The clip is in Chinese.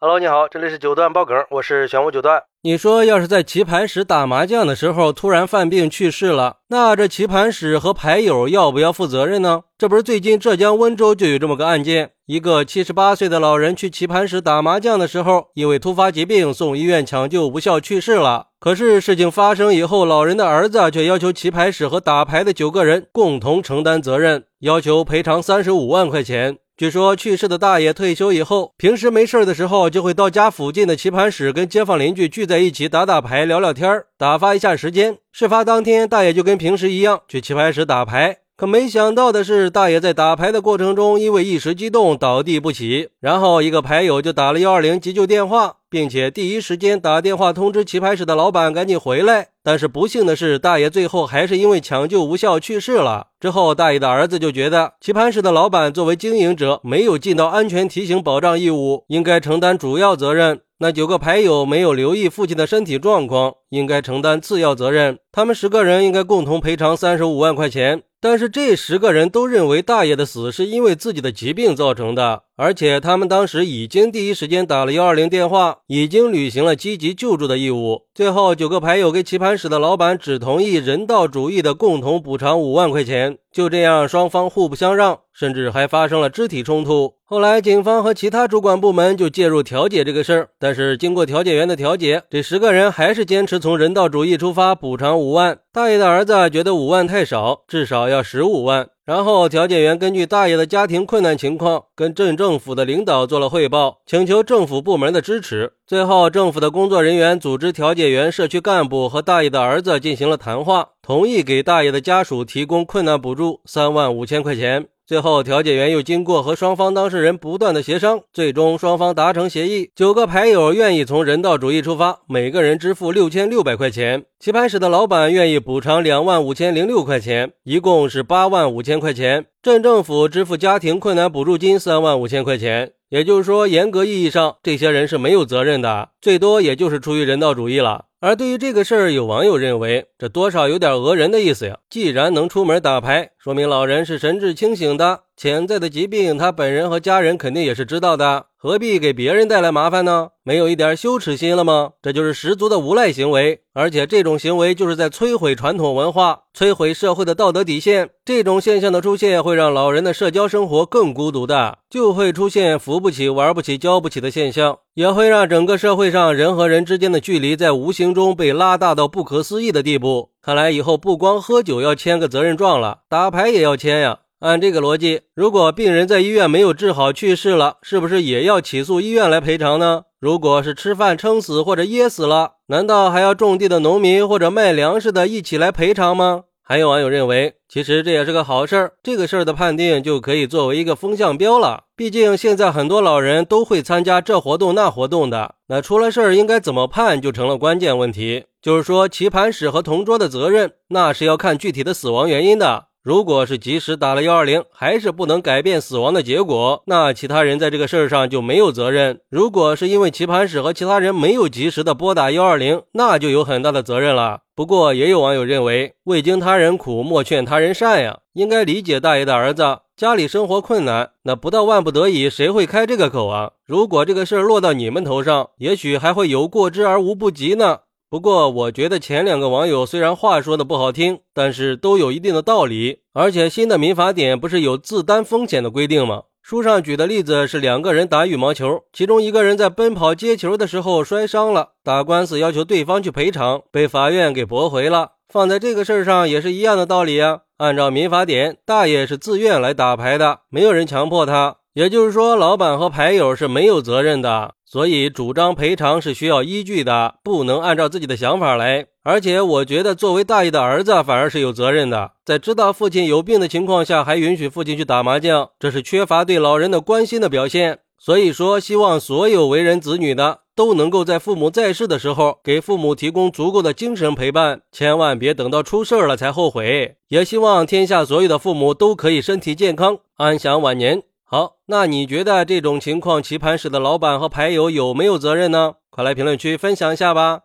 Hello，你好，这里是九段爆梗，我是玄武九段。你说，要是在棋盘室打麻将的时候突然犯病去世了，那这棋盘室和牌友要不要负责任呢？这不是最近浙江温州就有这么个案件，一个七十八岁的老人去棋盘室打麻将的时候，因为突发疾病送医院抢救无效去世了。可是事情发生以后，老人的儿子却要求棋牌室和打牌的九个人共同承担责任，要求赔偿三十五万块钱。据说去世的大爷退休以后，平时没事的时候就会到家附近的棋盘室跟街坊邻居聚在一起打打牌、聊聊天打发一下时间。事发当天，大爷就跟平时一样去棋牌室打牌。可没想到的是，大爷在打牌的过程中，因为一时激动倒地不起。然后一个牌友就打了幺二零急救电话，并且第一时间打电话通知棋牌室的老板赶紧回来。但是不幸的是，大爷最后还是因为抢救无效去世了。之后，大爷的儿子就觉得棋盘室的老板作为经营者，没有尽到安全提醒保障义务，应该承担主要责任。那九个牌友没有留意父亲的身体状况，应该承担次要责任。他们十个人应该共同赔偿三十五万块钱。但是这十个人都认为大爷的死是因为自己的疾病造成的，而且他们当时已经第一时间打了幺二零电话，已经履行了积极救助的义务。最后，九个牌友跟棋盘室的老板只同意人道主义的共同补偿五万块钱。就这样，双方互不相让，甚至还发生了肢体冲突。后来，警方和其他主管部门就介入调解这个事儿。但是，经过调解员的调解，这十个人还是坚持从人道主义出发，补偿五万。大爷的儿子觉得五万太少，至少要十五万。然后，调解员根据大爷的家庭困难情况，跟镇政府的领导做了汇报，请求政府部门的支持。最后，政府的工作人员组织调解员、社区干部和大爷的儿子进行了谈话，同意给大爷的家属提供困难补助三万五千块钱。最后，调解员又经过和双方当事人不断的协商，最终双方达成协议，九个牌友愿意从人道主义出发，每个人支付六千六百块钱；棋牌室的老板愿意补偿两万五千零六块钱，一共是八万五千块钱；镇政府支付家庭困难补助金三万五千块钱。也就是说，严格意义上，这些人是没有责任的，最多也就是出于人道主义了。而对于这个事儿，有网友认为，这多少有点讹人的意思呀。既然能出门打牌，说明老人是神志清醒的，潜在的疾病他本人和家人肯定也是知道的。何必给别人带来麻烦呢？没有一点羞耻心了吗？这就是十足的无赖行为，而且这种行为就是在摧毁传统文化，摧毁社会的道德底线。这种现象的出现，会让老人的社交生活更孤独的，就会出现扶不起、玩不起、交不起的现象，也会让整个社会上人和人之间的距离在无形中被拉大到不可思议的地步。看来以后不光喝酒要签个责任状了，打牌也要签呀。按这个逻辑，如果病人在医院没有治好去世了，是不是也要起诉医院来赔偿呢？如果是吃饭撑死或者噎死了，难道还要种地的农民或者卖粮食的一起来赔偿吗？还有网友认为，其实这也是个好事儿，这个事儿的判定就可以作为一个风向标了。毕竟现在很多老人都会参加这活动那活动的，那出了事儿应该怎么判就成了关键问题。就是说，棋盘室和同桌的责任，那是要看具体的死亡原因的。如果是及时打了幺二零，还是不能改变死亡的结果，那其他人在这个事儿上就没有责任。如果是因为棋盘室和其他人没有及时的拨打幺二零，那就有很大的责任了。不过也有网友认为，未经他人苦，莫劝他人善呀，应该理解大爷的儿子家里生活困难，那不到万不得已，谁会开这个口啊？如果这个事儿落到你们头上，也许还会有过之而无不及呢。不过，我觉得前两个网友虽然话说的不好听，但是都有一定的道理。而且新的民法典不是有自担风险的规定吗？书上举的例子是两个人打羽毛球，其中一个人在奔跑接球的时候摔伤了，打官司要求对方去赔偿，被法院给驳回了。放在这个事儿上也是一样的道理啊。按照民法典，大爷是自愿来打牌的，没有人强迫他。也就是说，老板和牌友是没有责任的，所以主张赔偿是需要依据的，不能按照自己的想法来。而且，我觉得作为大爷的儿子反而是有责任的，在知道父亲有病的情况下，还允许父亲去打麻将，这是缺乏对老人的关心的表现。所以说，希望所有为人子女的都能够在父母在世的时候，给父母提供足够的精神陪伴，千万别等到出事了才后悔。也希望天下所有的父母都可以身体健康，安享晚年。好，那你觉得这种情况，棋盘室的老板和牌友有没有责任呢？快来评论区分享一下吧！